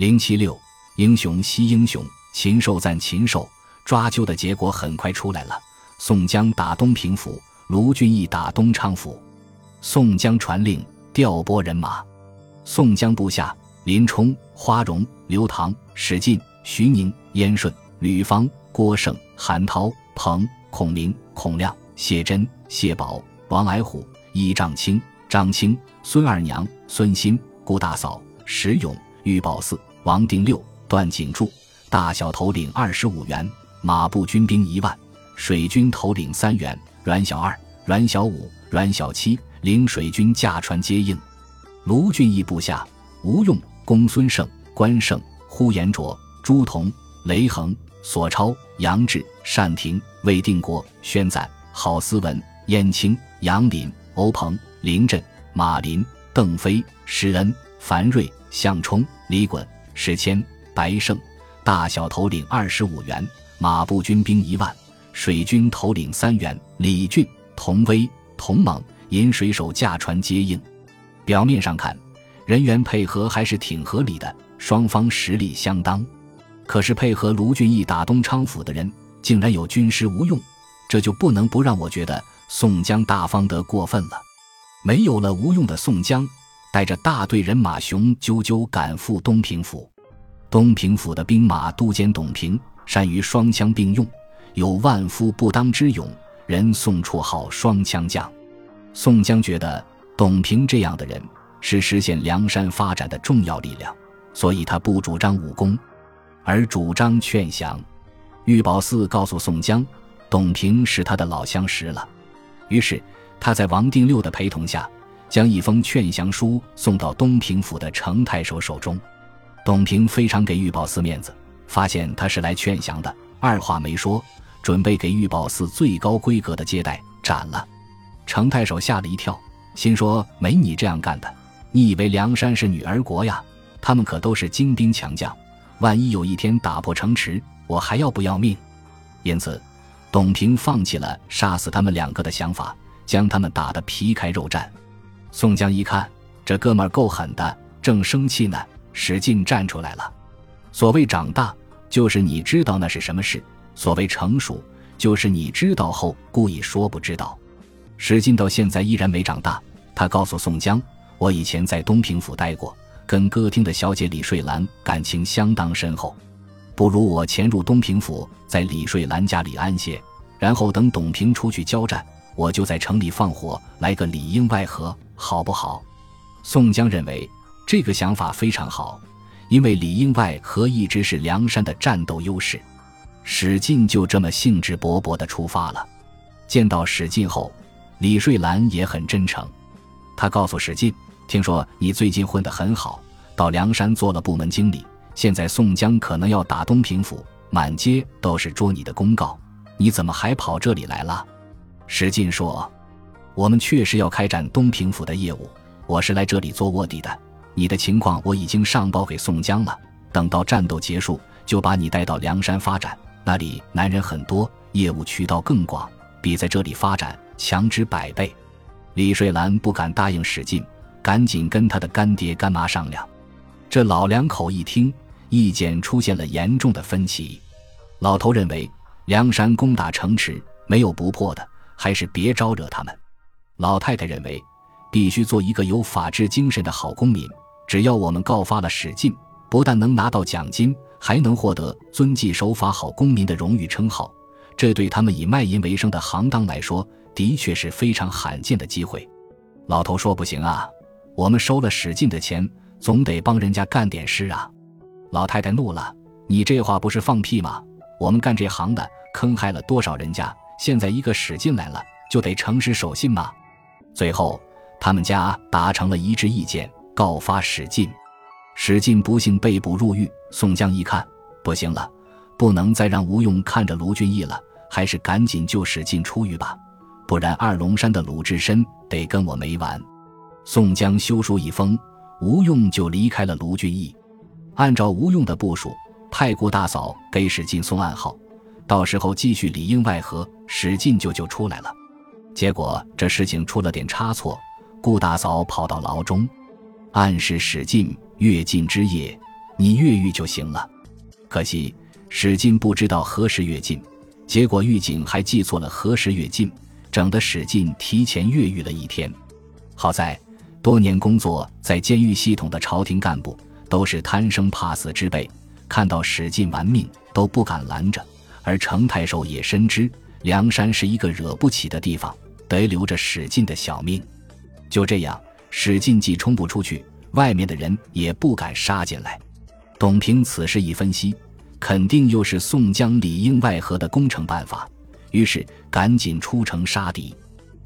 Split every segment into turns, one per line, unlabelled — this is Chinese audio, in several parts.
零七六，英雄惜英雄，禽兽赞禽兽。抓阄的结果很快出来了。宋江打东平府，卢俊义打东昌府。宋江传令调拨人马。宋江部下林冲、花荣、刘唐、史进、徐宁、燕顺、吕方、郭盛、韩涛、彭、孔明、孔亮、谢真、谢宝、王矮虎、易丈青、张青、孙二娘、孙新、顾大嫂、石勇、玉宝四、王定六、段景柱，大小头领二十五员。马步军兵一万，水军头领三员，阮小二、阮小五、阮小七领水军驾船接应。卢俊义部下吴用、公孙胜、关胜、呼延灼、朱仝、雷横、索超、杨志、单廷、魏定国、宣赞、郝思文、燕青、杨林、欧鹏、林震、马林、邓飞、施恩、樊瑞、项冲、李衮、史迁、白胜，大小头领二十五员。马步军兵一万，水军头领三员李俊、童威、童猛引水手驾船接应。表面上看，人员配合还是挺合理的，双方实力相当。可是配合卢俊义打东昌府的人，竟然有军师吴用，这就不能不让我觉得宋江大方得过分了。没有了吴用的宋江，带着大队人马雄赳赳赶赴东平府。东平府的兵马都监董平。善于双枪并用，有万夫不当之勇，人宋绰号双枪将。宋江觉得董平这样的人是实现梁山发展的重要力量，所以他不主张武功，而主张劝降。玉宝寺告诉宋江，董平是他的老相识了，于是他在王定六的陪同下，将一封劝降书送到东平府的程太守手中。董平非常给玉宝寺面子。发现他是来劝降的，二话没说，准备给玉宝寺最高规格的接待，斩了。程太守吓了一跳，心说：“没你这样干的，你以为梁山是女儿国呀？他们可都是精兵强将，万一有一天打破城池，我还要不要命？”因此，董平放弃了杀死他们两个的想法，将他们打得皮开肉绽。宋江一看，这哥们儿够狠的，正生气呢，使劲站出来了。所谓长大。就是你知道那是什么事。所谓成熟，就是你知道后故意说不知道。史进到现在依然没长大。他告诉宋江：“我以前在东平府待过，跟歌厅的小姐李睡兰感情相当深厚。不如我潜入东平府，在李睡兰家里安歇，然后等董平出去交战，我就在城里放火，来个里应外合，好不好？”宋江认为这个想法非常好。因为里应外合一直是梁山的战斗优势，史进就这么兴致勃勃地出发了。见到史进后，李瑞兰也很真诚，他告诉史进：“听说你最近混得很好，到梁山做了部门经理。现在宋江可能要打东平府，满街都是捉你的公告，你怎么还跑这里来了？”史进说：“我们确实要开展东平府的业务，我是来这里做卧底的。”你的情况我已经上报给宋江了，等到战斗结束，就把你带到梁山发展。那里男人很多，业务渠道更广，比在这里发展强之百倍。李瑞兰不敢答应史进，赶紧跟他的干爹干妈商量。这老两口一听，意见出现了严重的分歧。老头认为梁山攻打城池没有不破的，还是别招惹他们。老太太认为。必须做一个有法治精神的好公民。只要我们告发了史进，不但能拿到奖金，还能获得遵纪守法好公民的荣誉称号。这对他们以卖淫为生的行当来说，的确是非常罕见的机会。老头说：“不行啊，我们收了史进的钱，总得帮人家干点事啊。”老太太怒了：“你这话不是放屁吗？我们干这行的，坑害了多少人家？现在一个史进来了，就得诚实守信吗？”最后。他们家达成了一致意见，告发史进。史进不幸被捕入狱。宋江一看，不行了，不能再让吴用看着卢俊义了，还是赶紧救史进出狱吧，不然二龙山的鲁智深得跟我没完。宋江修书一封，吴用就离开了卢俊义。按照吴用的部署，派顾大嫂给史进送暗号，到时候继续里应外合，史进就就出来了。结果这事情出了点差错。顾大嫂跑到牢中，暗示史进越禁之夜，你越狱就行了。可惜史进不知道何时越境，结果狱警还记错了何时越境，整得史进提前越狱了一天。好在多年工作在监狱系统的朝廷干部都是贪生怕死之辈，看到史进玩命都不敢拦着，而程太守也深知梁山是一个惹不起的地方，得留着史进的小命。就这样，史进既冲不出去，外面的人也不敢杀进来。董平此时一分析，肯定又是宋江里应外合的攻城办法，于是赶紧出城杀敌。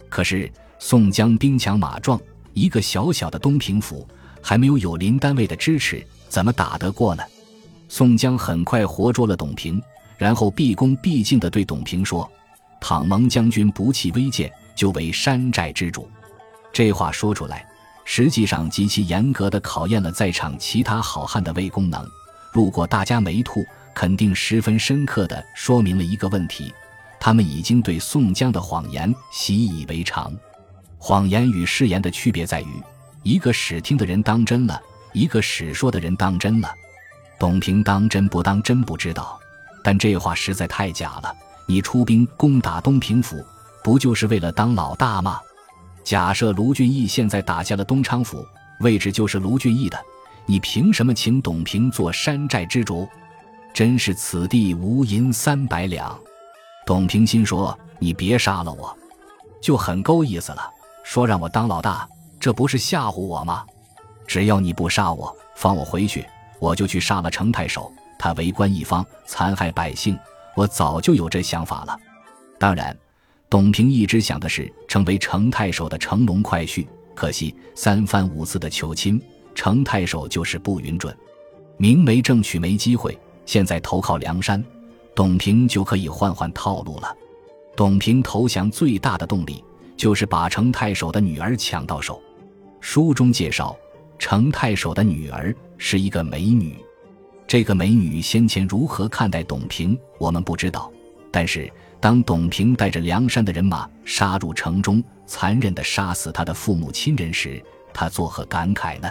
可是宋江兵强马壮，一个小小的东平府还没有有邻单位的支持，怎么打得过呢？宋江很快活捉了董平，然后毕恭毕敬地对董平说：“倘蒙将军不弃微贱，就为山寨之主。”这话说出来。实际上极其严格的考验了在场其他好汉的胃功能。如果大家没吐，肯定十分深刻的说明了一个问题：他们已经对宋江的谎言习以为常。谎言与誓言的区别在于，一个使听的人当真了，一个使说的人当真了。董平当真不当真不知道，但这话实在太假了。你出兵攻打东平府，不就是为了当老大吗？假设卢俊义现在打下了东昌府，位置就是卢俊义的，你凭什么请董平做山寨之主？真是此地无银三百两。董平心说：“你别杀了我，就很够意思了。说让我当老大，这不是吓唬我吗？只要你不杀我，放我回去，我就去杀了程太守。他为官一方，残害百姓，我早就有这想法了。当然。”董平一直想的是成为程太守的乘龙快婿，可惜三番五次的求亲，程太守就是不允准。明媒正娶没机会，现在投靠梁山，董平就可以换换套路了。董平投降最大的动力就是把程太守的女儿抢到手。书中介绍，程太守的女儿是一个美女，这个美女先前如何看待董平，我们不知道，但是。当董平带着梁山的人马杀入城中，残忍地杀死他的父母亲人时，他作何感慨呢？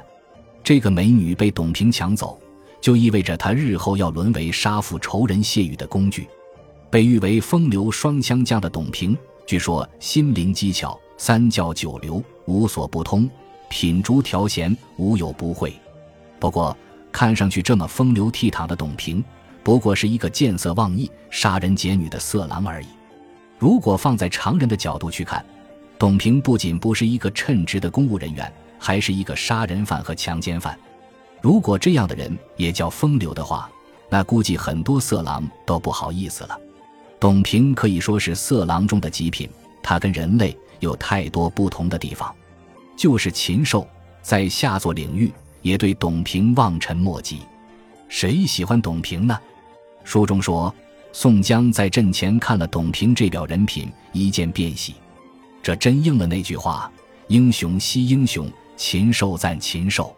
这个美女被董平抢走，就意味着他日后要沦为杀父仇人谢羽的工具。被誉为风流双枪将的董平，据说心灵机巧，三教九流无所不通，品竹调弦无有不会。不过，看上去这么风流倜傥的董平。不过是一个见色忘义、杀人劫女的色狼而已。如果放在常人的角度去看，董平不仅不是一个称职的公务人员，还是一个杀人犯和强奸犯。如果这样的人也叫风流的话，那估计很多色狼都不好意思了。董平可以说是色狼中的极品，他跟人类有太多不同的地方。就是禽兽，在下作领域也对董平望尘莫及。谁喜欢董平呢？书中说，宋江在阵前看了董平这表人品，一见便喜。这真应了那句话：“英雄惜英雄，禽兽赞禽兽。”